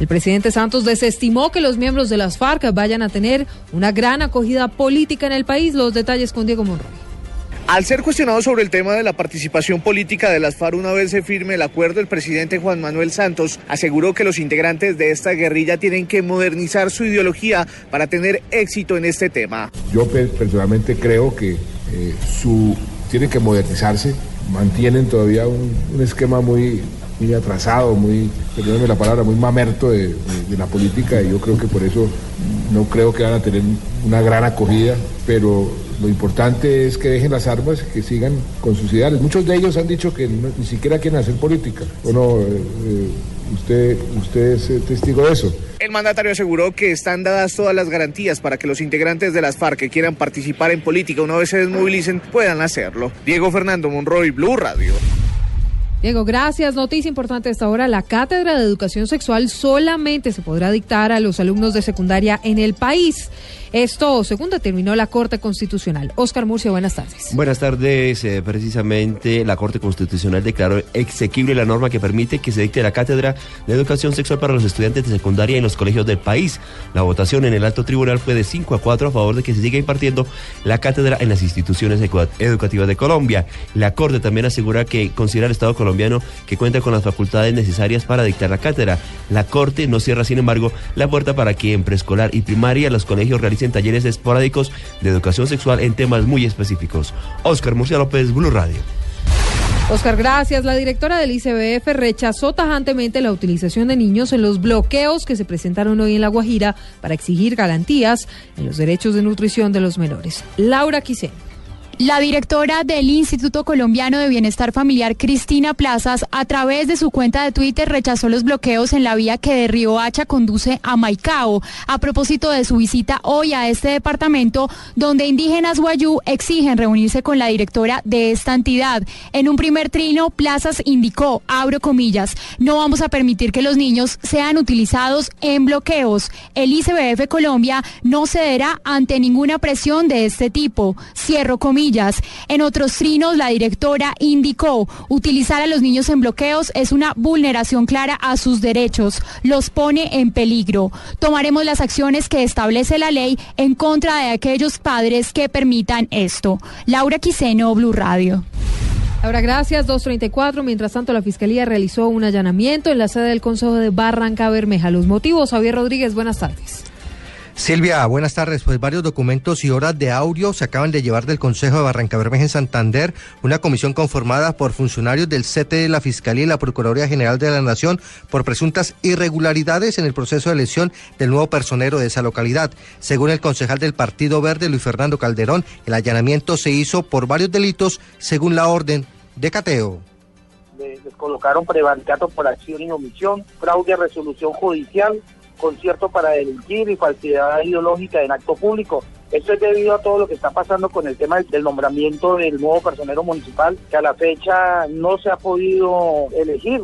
El presidente Santos desestimó que los miembros de las FARC vayan a tener una gran acogida política en el país. Los detalles con Diego Monroy. Al ser cuestionado sobre el tema de la participación política de las FARC una vez se firme el acuerdo, el presidente Juan Manuel Santos aseguró que los integrantes de esta guerrilla tienen que modernizar su ideología para tener éxito en este tema. Yo personalmente creo que eh, su, tienen que modernizarse, mantienen todavía un, un esquema muy muy atrasado, muy, perdónenme la palabra, muy mamerto de, de, la política y yo creo que por eso no creo que van a tener una gran acogida, pero lo importante es que dejen las armas, que sigan con sus ideales. Muchos de ellos han dicho que ni siquiera quieren hacer política. Eh, eh, usted, usted es testigo de eso. El mandatario aseguró que están dadas todas las garantías para que los integrantes de las FARC que quieran participar en política una vez se desmovilicen puedan hacerlo. Diego Fernando Monroy, Blue Radio. Diego, gracias. Noticia importante hasta ahora. La cátedra de educación sexual solamente se podrá dictar a los alumnos de secundaria en el país. Esto, según determinó la Corte Constitucional. Oscar Murcia, buenas tardes. Buenas tardes. Eh, precisamente la Corte Constitucional declaró exequible la norma que permite que se dicte la cátedra de educación sexual para los estudiantes de secundaria en los colegios del país. La votación en el alto tribunal fue de 5 a 4 a favor de que se siga impartiendo la cátedra en las instituciones educativas de Colombia. La Corte también asegura que considera el Estado colombiano que cuenta con las facultades necesarias para dictar la cátedra. La Corte no cierra, sin embargo, la puerta para que en preescolar y primaria los colegios realicen en talleres esporádicos de educación sexual en temas muy específicos. Oscar Murcia López, Blue Radio. Oscar, gracias. La directora del ICBF rechazó tajantemente la utilización de niños en los bloqueos que se presentaron hoy en La Guajira para exigir garantías en los derechos de nutrición de los menores. Laura Quisén. La directora del Instituto Colombiano de Bienestar Familiar, Cristina Plazas, a través de su cuenta de Twitter rechazó los bloqueos en la vía que de Río Hacha conduce a Maicao, a propósito de su visita hoy a este departamento, donde indígenas guayú exigen reunirse con la directora de esta entidad. En un primer trino, Plazas indicó, abro comillas, no vamos a permitir que los niños sean utilizados en bloqueos. El ICBF Colombia no cederá ante ninguna presión de este tipo. Cierro comillas. En otros trinos, la directora indicó, utilizar a los niños en bloqueos es una vulneración clara a sus derechos, los pone en peligro. Tomaremos las acciones que establece la ley en contra de aquellos padres que permitan esto. Laura Quiseno, Blue Radio. Ahora, gracias. 234. Mientras tanto, la Fiscalía realizó un allanamiento en la sede del Consejo de Barranca Bermeja. Los motivos, Javier Rodríguez, buenas tardes. Silvia, buenas tardes. Pues varios documentos y horas de audio se acaban de llevar del Consejo de Barranca Bermeja en Santander, una comisión conformada por funcionarios del CT de la Fiscalía y la Procuraduría General de la Nación por presuntas irregularidades en el proceso de elección del nuevo personero de esa localidad. Según el concejal del Partido Verde, Luis Fernando Calderón, el allanamiento se hizo por varios delitos según la orden de cateo. Les colocaron prevaricato por acción y omisión, fraude a resolución judicial, concierto para delinquir y falsedad ideológica en acto público. Esto es debido a todo lo que está pasando con el tema del nombramiento del nuevo personero municipal, que a la fecha no se ha podido elegir.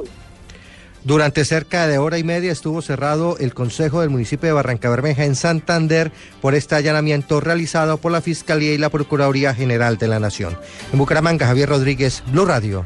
Durante cerca de hora y media estuvo cerrado el Consejo del municipio de Barranca Bermeja en Santander por este allanamiento realizado por la Fiscalía y la Procuraduría General de la Nación. En Bucaramanga, Javier Rodríguez, Blue Radio.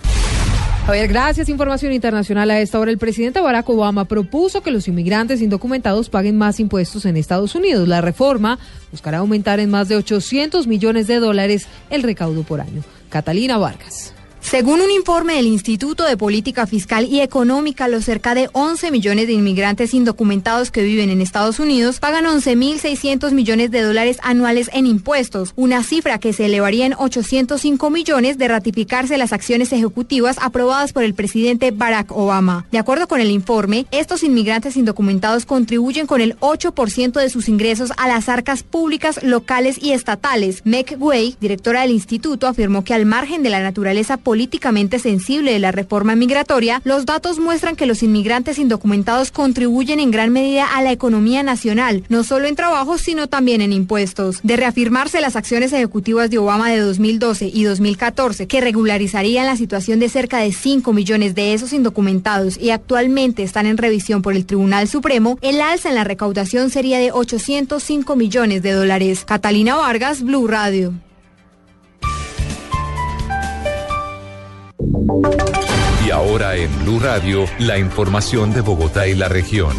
Javier, gracias. Información internacional a esta hora. El presidente Barack Obama propuso que los inmigrantes indocumentados paguen más impuestos en Estados Unidos. La reforma buscará aumentar en más de 800 millones de dólares el recaudo por año. Catalina Vargas. Según un informe del Instituto de Política Fiscal y Económica, los cerca de 11 millones de inmigrantes indocumentados que viven en Estados Unidos pagan 11.600 millones de dólares anuales en impuestos, una cifra que se elevaría en 805 millones de ratificarse las acciones ejecutivas aprobadas por el presidente Barack Obama. De acuerdo con el informe, estos inmigrantes indocumentados contribuyen con el 8% de sus ingresos a las arcas públicas locales y estatales. Meg directora del instituto, afirmó que al margen de la naturaleza política políticamente sensible de la reforma migratoria, los datos muestran que los inmigrantes indocumentados contribuyen en gran medida a la economía nacional, no solo en trabajo, sino también en impuestos. De reafirmarse las acciones ejecutivas de Obama de 2012 y 2014, que regularizarían la situación de cerca de 5 millones de esos indocumentados y actualmente están en revisión por el Tribunal Supremo, el alza en la recaudación sería de 805 millones de dólares. Catalina Vargas, Blue Radio. Y ahora en Blue Radio, la información de Bogotá y la región.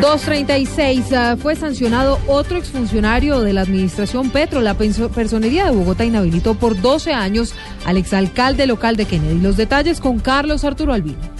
236 uh, fue sancionado otro exfuncionario de la administración Petro. La personería de Bogotá inhabilitó por 12 años al exalcalde local de Kennedy. Los detalles con Carlos Arturo Albino.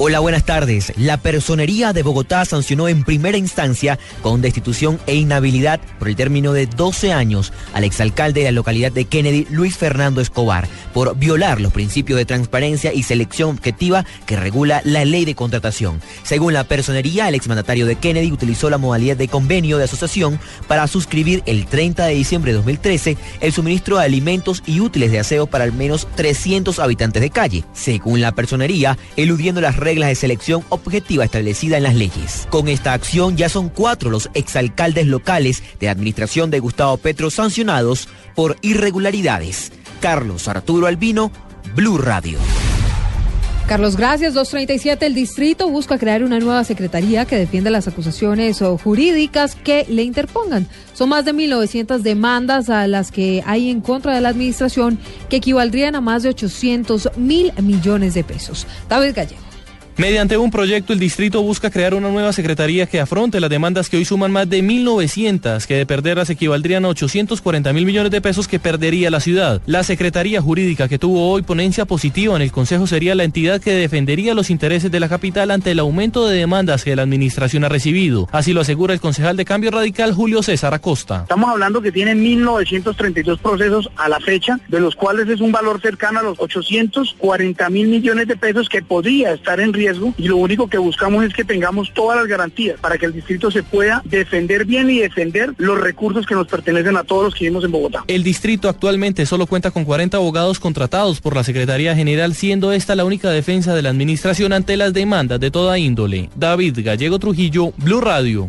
Hola, buenas tardes. La Personería de Bogotá sancionó en primera instancia con destitución e inhabilidad por el término de 12 años al exalcalde de la localidad de Kennedy, Luis Fernando Escobar, por violar los principios de transparencia y selección objetiva que regula la ley de contratación. Según la Personería, el exmandatario de Kennedy utilizó la modalidad de convenio de asociación para suscribir el 30 de diciembre de 2013 el suministro de alimentos y útiles de aseo para al menos 300 habitantes de calle. Según la Personería, eludiendo las reglas de selección objetiva establecida en las leyes. Con esta acción ya son cuatro los exalcaldes locales de administración de Gustavo Petro sancionados por irregularidades. Carlos Arturo Albino, Blue Radio. Carlos, gracias. 237. El distrito busca crear una nueva secretaría que defienda las acusaciones jurídicas que le interpongan. Son más de 1.900 demandas a las que hay en contra de la administración que equivaldrían a más de 800 mil millones de pesos. David Gallego. Mediante un proyecto, el distrito busca crear una nueva secretaría que afronte las demandas que hoy suman más de 1.900, que de perderlas equivaldrían a 840 mil millones de pesos que perdería la ciudad. La secretaría jurídica que tuvo hoy ponencia positiva en el Consejo sería la entidad que defendería los intereses de la capital ante el aumento de demandas que la administración ha recibido. Así lo asegura el concejal de Cambio Radical, Julio César Acosta. Estamos hablando que tienen 1.932 procesos a la fecha, de los cuales es un valor cercano a los 840 mil millones de pesos que podría estar en y lo único que buscamos es que tengamos todas las garantías para que el distrito se pueda defender bien y defender los recursos que nos pertenecen a todos los que vivimos en Bogotá. El distrito actualmente solo cuenta con 40 abogados contratados por la Secretaría General, siendo esta la única defensa de la administración ante las demandas de toda índole. David Gallego Trujillo, Blue Radio.